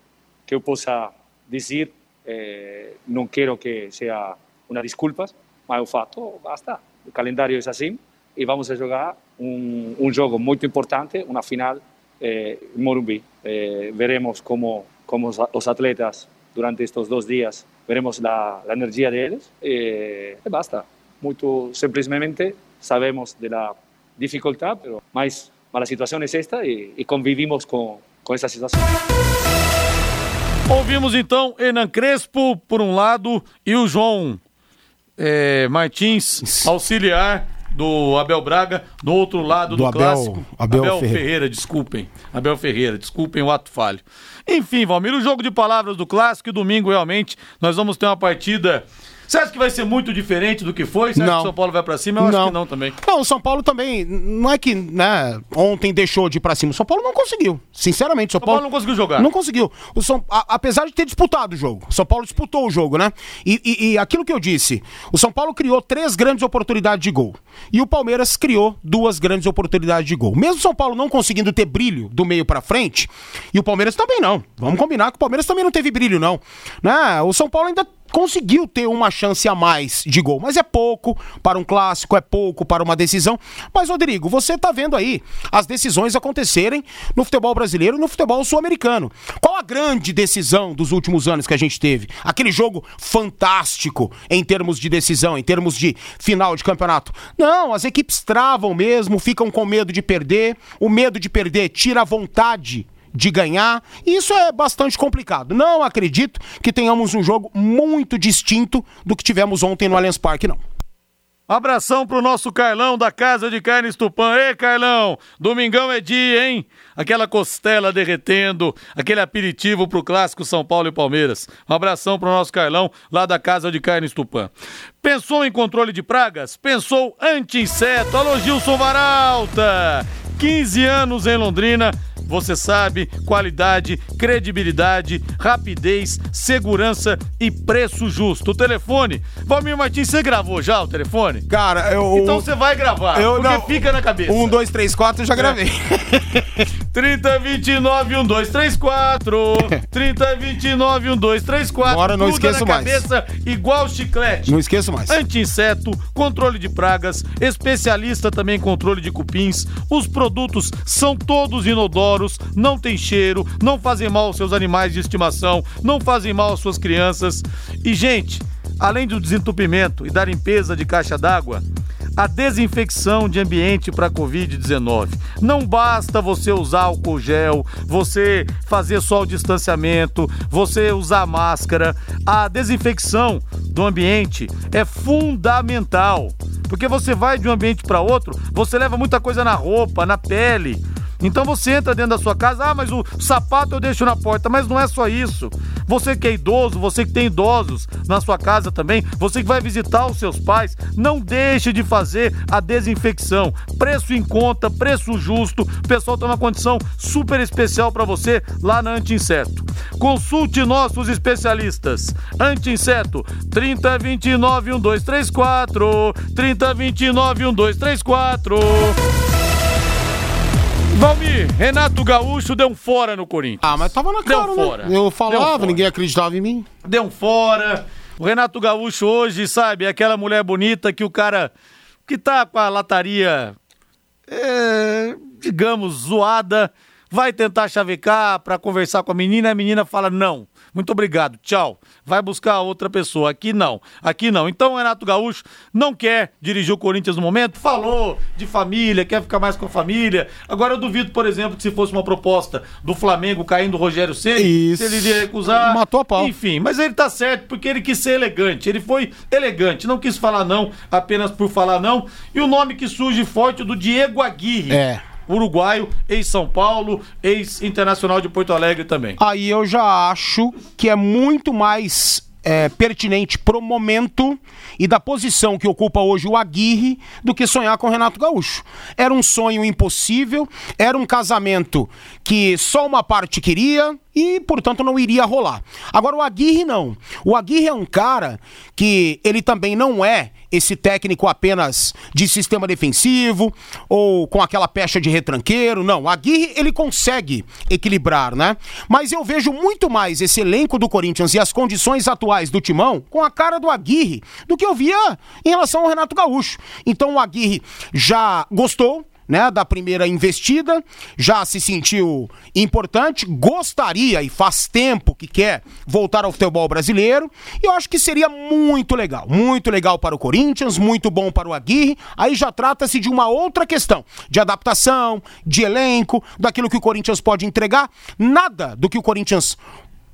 que eu possa dizer, eh, não quero que seja uma desculpa, mas o fato, basta. O calendário é assim e vamos jogar um, um jogo muito importante, uma final eh, em Morumbi. Eh, veremos como como los atletas durante estos dos días veremos la, la energía de ellos y, y basta. Muy simplemente sabemos de la dificultad, pero más mala situación es esta y, y convivimos con, com essa situação. Ouvimos então Hernan Crespo por um lado e o João é, Martins, auxiliar do Abel Braga, do outro lado do, do Abel, clássico. Abel, Abel Ferreira. Ferreira, desculpem. Abel Ferreira, desculpem o ato falho. Enfim, Valmir, o jogo de palavras do clássico e domingo realmente nós vamos ter uma partida você acha que vai ser muito diferente do que foi? Você acha Não. que o São Paulo vai pra cima? Eu acho que não também. Não, o São Paulo também, não é que, né, ontem deixou de ir pra cima. O São Paulo não conseguiu. Sinceramente, o São, São Paulo não conseguiu jogar. Não conseguiu. O São, a- apesar de ter disputado o jogo. O São Paulo disputou o jogo, né? E, e- e aquilo que eu disse, o São Paulo criou três grandes oportunidades de gol. E o Palmeiras criou duas grandes oportunidades de gol. Mesmo o São Paulo não conseguindo ter brilho do meio pra frente, e o Palmeiras também não. Vamos combinar que o Palmeiras também não teve brilho, não. Né? O São Paulo ainda conseguiu ter uma chance a mais de gol, mas é pouco para um clássico, é pouco para uma decisão. Mas, Rodrigo, você tá vendo aí as decisões acontecerem no futebol brasileiro e no futebol sul-americano. Qual a grande decisão dos últimos anos que a gente teve? Aquele jogo fantástico em termos de decisão, em termos de final de campeonato. Não, as equipes travam mesmo, ficam com medo de perder. O medo de perder tira a vontade de ganhar. E isso é bastante complicado. Não acredito que tenhamos um jogo muito distinto do que tivemos ontem no Allianz Parque, não. Abração pro nosso Carlão da Casa de Carnes Tupã. Ei, Carlão, domingão é dia, hein? Aquela costela derretendo, aquele aperitivo pro clássico São Paulo e Palmeiras. Um abração pro nosso Carlão lá da Casa de Carnes Tupã. Pensou em controle de pragas? Pensou anti-inseto. Alô, Gilson Varalta. 15 anos em Londrina. Você sabe, qualidade, credibilidade, rapidez, segurança e preço justo. O telefone, Valmir Martins, você gravou já o telefone? Cara, eu. Então você vai gravar, eu porque não- fica na cabeça. Um, dois, três, quatro, eu já gravei. 3029 1234 3029 1234 Agora eu não Gruda esqueço na mais. cabeça igual chiclete. Não esqueço mais. Anti-inseto, controle de pragas, especialista também em controle de cupins. Os produtos são todos inodoros, não tem cheiro, não fazem mal aos seus animais de estimação, não fazem mal às suas crianças. E, gente, além do desentupimento e da limpeza de caixa d'água, a desinfecção de ambiente para Covid-19. Não basta você usar álcool gel, você fazer só o distanciamento, você usar máscara. A desinfecção do ambiente é fundamental. Porque você vai de um ambiente para outro, você leva muita coisa na roupa, na pele. Então você entra dentro da sua casa, ah, mas o sapato eu deixo na porta, mas não é só isso. Você que é idoso, você que tem idosos na sua casa também, você que vai visitar os seus pais, não deixe de fazer a desinfecção. Preço em conta, preço justo. O pessoal tem uma condição super especial para você lá na Anti-Inseto. Consulte nossos especialistas. Anti-Inseto 3029 1234 3029 1234 Valmir, Renato Gaúcho deu um fora no Corinthians. Ah, mas tava na Deu cara, fora. né? Eu Deu falava, fora. ninguém acreditava em mim. Deu um fora. O Renato Gaúcho hoje, sabe, é aquela mulher bonita que o cara que tá com a lataria, é, digamos, zoada, vai tentar chavecar pra conversar com a menina, e a menina fala não. Muito obrigado, tchau. Vai buscar outra pessoa. Aqui não, aqui não. Então o Renato Gaúcho não quer dirigir o Corinthians no momento. Falou de família, quer ficar mais com a família. Agora eu duvido, por exemplo, que se fosse uma proposta do Flamengo caindo o Rogério Ceni, se ele iria recusar. Matou a pau. Enfim, mas ele tá certo porque ele quis ser elegante. Ele foi elegante, não quis falar não apenas por falar não. E o nome que surge forte é do Diego Aguirre. É. Uruguaio, ex-São Paulo, ex-Internacional de Porto Alegre também. Aí eu já acho que é muito mais é, pertinente pro momento e da posição que ocupa hoje o Aguirre do que sonhar com o Renato Gaúcho. Era um sonho impossível, era um casamento que só uma parte queria e, portanto, não iria rolar. Agora, o Aguirre não. O Aguirre é um cara que ele também não é esse técnico apenas de sistema defensivo ou com aquela pecha de retranqueiro, não. O Aguirre, ele consegue equilibrar, né? Mas eu vejo muito mais esse elenco do Corinthians e as condições atuais do Timão com a cara do Aguirre do que eu via em relação ao Renato Gaúcho. Então o Aguirre já gostou, né, da primeira investida, já se sentiu importante, gostaria e faz tempo que quer voltar ao futebol brasileiro, e eu acho que seria muito legal, muito legal para o Corinthians, muito bom para o Aguirre. Aí já trata-se de uma outra questão, de adaptação, de elenco, daquilo que o Corinthians pode entregar. Nada do que o Corinthians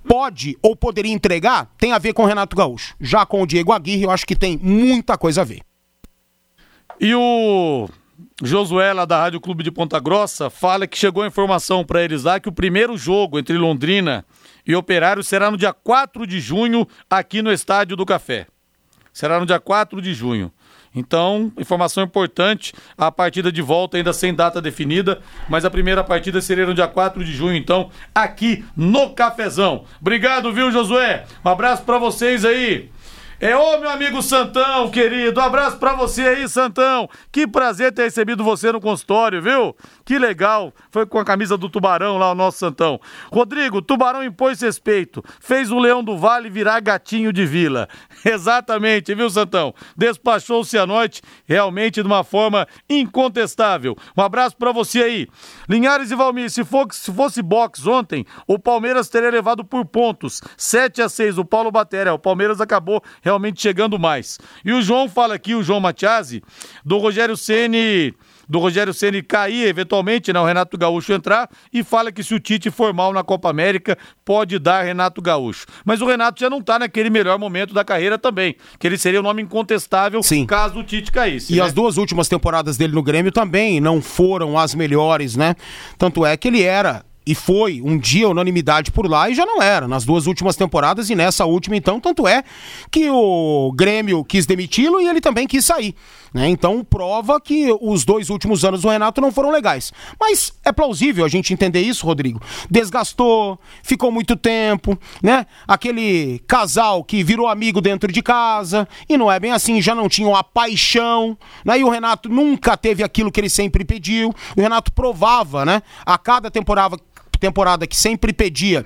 pode ou poderia entregar tem a ver com o Renato Gaúcho. Já com o Diego Aguirre, eu acho que tem muita coisa a ver. E o Josué, lá da Rádio Clube de Ponta Grossa, fala que chegou a informação para eles lá que o primeiro jogo entre Londrina e Operário será no dia 4 de junho, aqui no Estádio do Café. Será no dia 4 de junho. Então, informação importante, a partida de volta ainda sem data definida, mas a primeira partida seria no dia 4 de junho, então, aqui no Cafezão. Obrigado, viu, Josué? Um abraço para vocês aí. É ô meu amigo Santão, querido. Abraço pra você aí, Santão. Que prazer ter recebido você no consultório, viu? Que legal. Foi com a camisa do Tubarão lá, o nosso Santão. Rodrigo, Tubarão impôs respeito. Fez o Leão do Vale virar gatinho de vila. Exatamente, viu, Santão? Despachou-se à noite, realmente de uma forma incontestável. Um abraço pra você aí. Linhares e Valmir, se, for, se fosse box ontem, o Palmeiras teria levado por pontos. 7 a 6 o Paulo Batéria. O Palmeiras acabou realmente chegando mais. E o João fala aqui, o João Matiasi, do Rogério Ceni do Rogério Ceni cair eventualmente, né, o Renato Gaúcho entrar e fala que se o Tite for mal na Copa América, pode dar Renato Gaúcho. Mas o Renato já não tá naquele melhor momento da carreira também, que ele seria o um nome incontestável Sim. caso o Tite caísse. E né? as duas últimas temporadas dele no Grêmio também não foram as melhores, né? Tanto é que ele era e foi um dia unanimidade por lá e já não era nas duas últimas temporadas e nessa última então tanto é que o Grêmio quis demiti-lo e ele também quis sair né? então prova que os dois últimos anos do Renato não foram legais. Mas é plausível a gente entender isso Rodrigo. Desgastou ficou muito tempo né? Aquele casal que virou amigo dentro de casa e não é bem assim já não tinham a paixão né? e o Renato nunca teve aquilo que ele sempre pediu. O Renato provava né? A cada temporada temporada que sempre pedia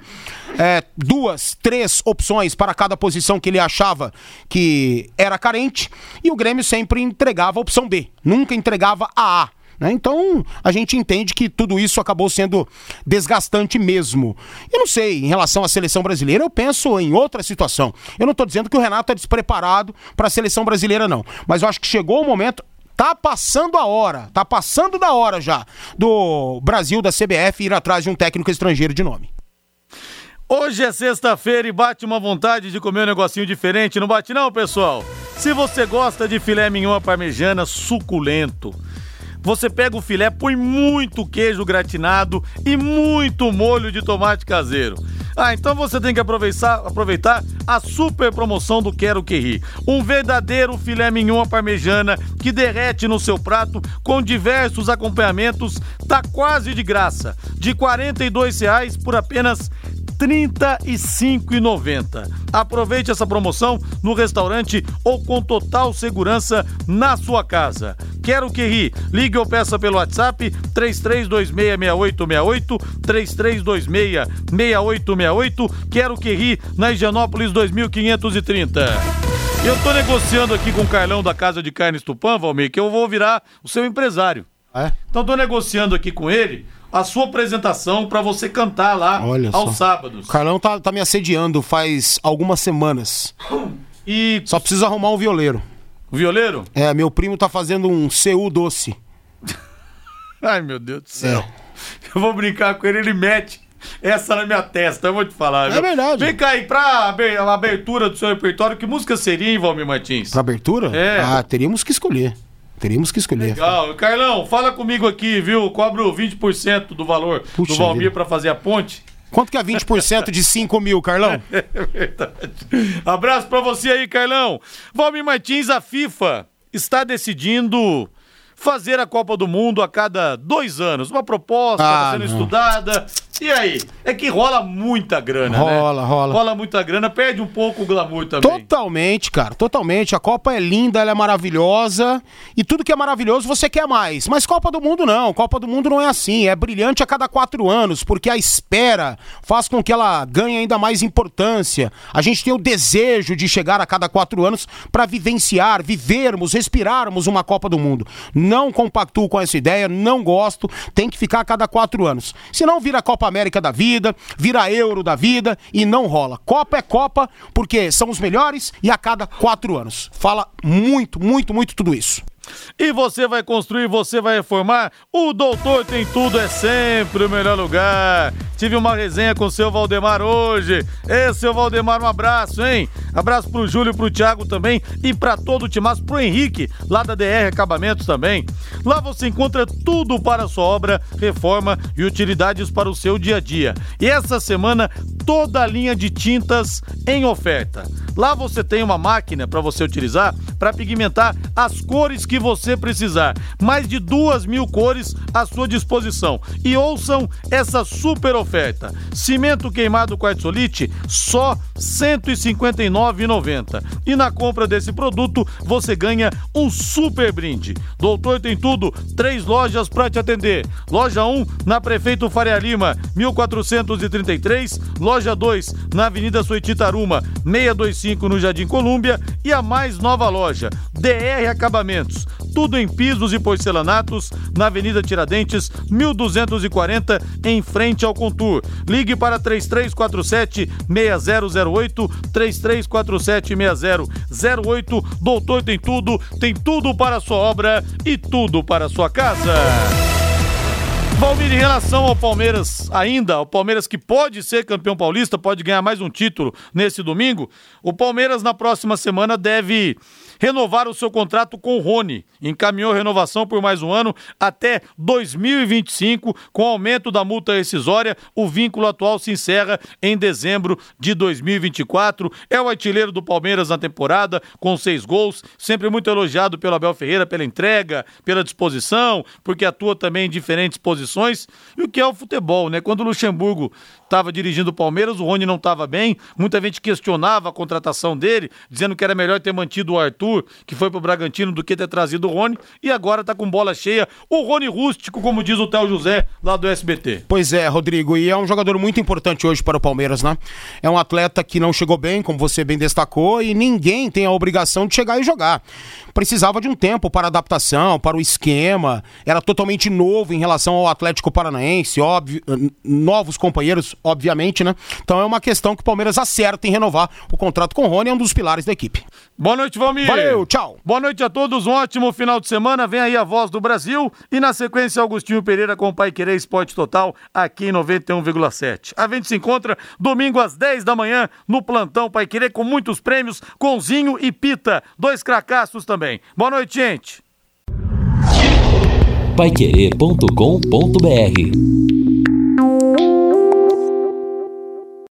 é, duas, três opções para cada posição que ele achava que era carente, e o Grêmio sempre entregava a opção B, nunca entregava a A. Né? Então a gente entende que tudo isso acabou sendo desgastante mesmo. Eu não sei, em relação à seleção brasileira, eu penso em outra situação. Eu não estou dizendo que o Renato é despreparado para a seleção brasileira, não. Mas eu acho que chegou o momento, Tá passando a hora, tá passando da hora já do Brasil, da CBF, ir atrás de um técnico estrangeiro de nome. Hoje é sexta-feira e bate uma vontade de comer um negocinho diferente, não bate não, pessoal? Se você gosta de filé mignon parmejana suculento, você pega o filé, põe muito queijo gratinado e muito molho de tomate caseiro. Ah, então você tem que aproveitar, aproveitar a super promoção do Quero Que Ri. Um verdadeiro filé mignon parmejana que derrete no seu prato com diversos acompanhamentos, tá quase de graça. De 42 reais por apenas 35,90. Aproveite essa promoção no restaurante ou com total segurança na sua casa. Quero que ri. Ligue ou peça pelo WhatsApp 33266868, 33266868. Quero que ri na Higienópolis 2530. Eu tô negociando aqui com o Carlão da Casa de Carnes Tupã, Valmir, que eu vou virar o seu empresário. É? Então tô negociando aqui com ele a sua apresentação para você cantar lá Olha aos só. sábados. O Carlão tá, tá me assediando faz algumas semanas. E Só preciso arrumar um violeiro. o violeiro? É, meu primo tá fazendo um CU doce. Ai, meu Deus do céu. É. Eu vou brincar com ele, ele mete essa na minha testa, eu vou te falar. É viu? verdade. Vem cá aí, pra a abertura do seu repertório, que música seria, hein, Valmir Martins? Pra abertura? É. Ah, teríamos que escolher. Teríamos que escolher. Legal. Carlão, fala comigo aqui, viu? Cobro 20% do valor Puxa do Valmir pra fazer a ponte. Quanto que é 20% de 5 mil, Carlão? É verdade. Abraço pra você aí, Carlão. Valmir Martins, a FIFA está decidindo fazer a Copa do Mundo a cada dois anos. Uma proposta Ah, está sendo não. estudada. E aí? É que rola muita grana, né? Rola, rola. Rola muita grana, perde um pouco o glamour também. Totalmente, cara, totalmente. A Copa é linda, ela é maravilhosa. E tudo que é maravilhoso você quer mais. Mas Copa do Mundo não. Copa do Mundo não é assim. É brilhante a cada quatro anos, porque a espera faz com que ela ganhe ainda mais importância. A gente tem o desejo de chegar a cada quatro anos para vivenciar, vivermos, respirarmos uma Copa do Mundo. Não compactuo com essa ideia, não gosto. Tem que ficar a cada quatro anos. Senão vira Copa América da vida, vira Euro da vida e não rola. Copa é Copa porque são os melhores e a cada quatro anos. Fala muito, muito, muito tudo isso. E você vai construir, você vai reformar? O Doutor Tem Tudo é sempre o melhor lugar. Tive uma resenha com o seu Valdemar hoje. Ê, seu Valdemar, um abraço, hein? Abraço pro Júlio, pro Thiago também e para todo o timaço, pro Henrique, lá da DR Acabamentos também. Lá você encontra tudo para a sua obra, reforma e utilidades para o seu dia a dia. E essa semana, toda a linha de tintas em oferta. Lá você tem uma máquina para você utilizar para pigmentar as cores que você precisar. Mais de duas mil cores à sua disposição. E ouçam essa super oferta. Cimento queimado quartzolite, só R$ 159,90. E na compra desse produto, você ganha um super brinde. Doutor tem tudo, três lojas para te atender. Loja 1, na Prefeito Faria Lima, 1433. Loja 2, na Avenida Soititaruma, 625 no Jardim Colúmbia. E a mais nova loja, DR Acabamentos. Tudo em pisos e porcelanatos, na Avenida Tiradentes, 1240, em frente ao Contur. Ligue para 3347 6008, 3347 6008. Doutor tem tudo, tem tudo para a sua obra e tudo para a sua casa. Valmir, em relação ao Palmeiras, ainda, o Palmeiras que pode ser campeão paulista, pode ganhar mais um título nesse domingo, o Palmeiras na próxima semana deve renovar o seu contrato com o Rony. Encaminhou renovação por mais um ano até 2025, com aumento da multa rescisória. O vínculo atual se encerra em dezembro de 2024. É o artilheiro do Palmeiras na temporada, com seis gols, sempre muito elogiado pelo Abel Ferreira pela entrega, pela disposição, porque atua também em diferentes posições. E o que é o futebol, né? Quando o Luxemburgo estava dirigindo o Palmeiras, o Rony não estava bem, muita gente questionava a contratação dele, dizendo que era melhor ter mantido o Arthur, que foi pro Bragantino, do que ter trazido o Rony, e agora tá com bola cheia, o Rony rústico, como diz o Theo José, lá do SBT. Pois é, Rodrigo, e é um jogador muito importante hoje para o Palmeiras, né? É um atleta que não chegou bem, como você bem destacou, e ninguém tem a obrigação de chegar e jogar. Precisava de um tempo para adaptação, para o esquema, era totalmente novo em relação ao Atlético Paranaense, óbvio, novos companheiros, obviamente, né? Então é uma questão que o Palmeiras acerta em renovar o contrato com o Rony, é um dos pilares da equipe. Boa noite, Valmir. Valeu, tchau. Boa noite a todos, um ótimo final de semana. Vem aí a voz do Brasil e na sequência Augustinho Pereira com o Pai Querer Esporte Total aqui em 91,7. A gente se encontra domingo às 10 da manhã no plantão Pai Querer com muitos prêmios, Conzinho e Pita, dois cracassos também. Boa noite, gente. Paiquerê.com.br